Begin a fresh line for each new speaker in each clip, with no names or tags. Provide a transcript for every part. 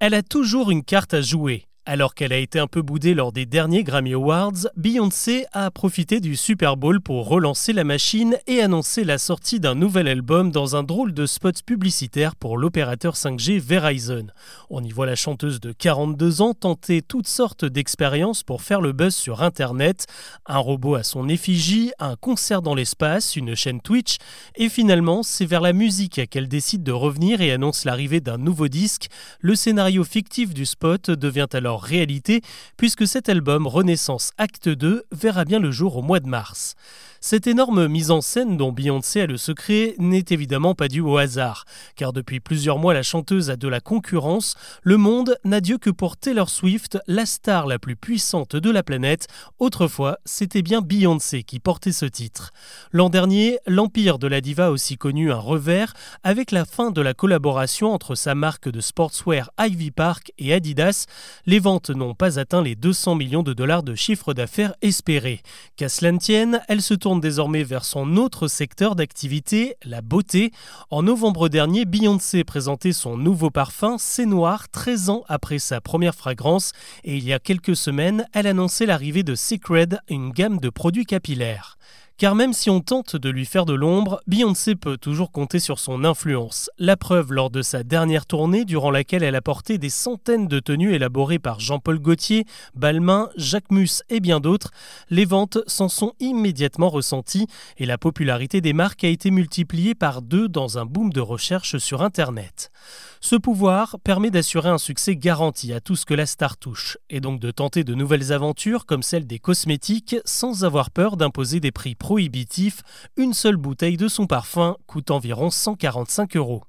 Elle a toujours une carte à jouer. Alors qu'elle a été un peu boudée lors des derniers Grammy Awards, Beyoncé a profité du Super Bowl pour relancer la machine et annoncer la sortie d'un nouvel album dans un drôle de spot publicitaire pour l'opérateur 5G Verizon. On y voit la chanteuse de 42 ans tenter toutes sortes d'expériences pour faire le buzz sur Internet, un robot à son effigie, un concert dans l'espace, une chaîne Twitch, et finalement c'est vers la musique qu'elle décide de revenir et annonce l'arrivée d'un nouveau disque. Le scénario fictif du spot devient alors réalité, puisque cet album Renaissance Acte 2 verra bien le jour au mois de mars. Cette énorme mise en scène dont Beyoncé a le secret n'est évidemment pas due au hasard, car depuis plusieurs mois la chanteuse a de la concurrence, le monde n'a Dieu que pour Taylor Swift, la star la plus puissante de la planète. Autrefois, c'était bien Beyoncé qui portait ce titre. L'an dernier, l'empire de la diva a aussi connu un revers avec la fin de la collaboration entre sa marque de sportswear Ivy Park et Adidas. Les ventes n'ont pas atteint les 200 millions de dollars de chiffre d'affaires espérés. Qu'à cela tienne, elle se tourne désormais vers son autre secteur d'activité, la beauté. En novembre dernier, Beyoncé présentait son nouveau parfum, C'est Noir, 13 ans après sa première fragrance, et il y a quelques semaines, elle annonçait l'arrivée de Secret, une gamme de produits capillaires. Car même si on tente de lui faire de l'ombre, Beyoncé peut toujours compter sur son influence. La preuve lors de sa dernière tournée, durant laquelle elle a porté des centaines de tenues élaborées par Jean-Paul Gaultier, Balmain, Jacques Mus et bien d'autres, les ventes s'en sont immédiatement ressenties et la popularité des marques a été multipliée par deux dans un boom de recherche sur Internet. Ce pouvoir permet d'assurer un succès garanti à tout ce que la star touche, et donc de tenter de nouvelles aventures comme celle des cosmétiques sans avoir peur d'imposer des prix prohibitif, une seule bouteille de son parfum coûte environ 145 euros.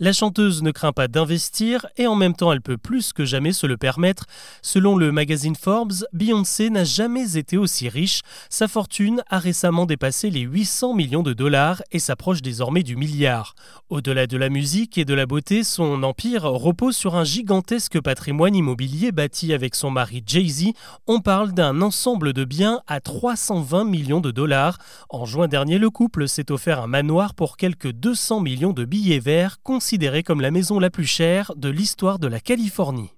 La chanteuse ne craint pas d'investir et en même temps elle peut plus que jamais se le permettre. Selon le magazine Forbes, Beyoncé n'a jamais été aussi riche. Sa fortune a récemment dépassé les 800 millions de dollars et s'approche désormais du milliard. Au-delà de la musique et de la beauté, empire repose sur un gigantesque patrimoine immobilier bâti avec son mari Jay-Z. On parle d'un ensemble de biens à 320 millions de dollars. En juin dernier, le couple s'est offert un manoir pour quelques 200 millions de billets verts considérée comme la maison la plus chère de l'histoire de la Californie.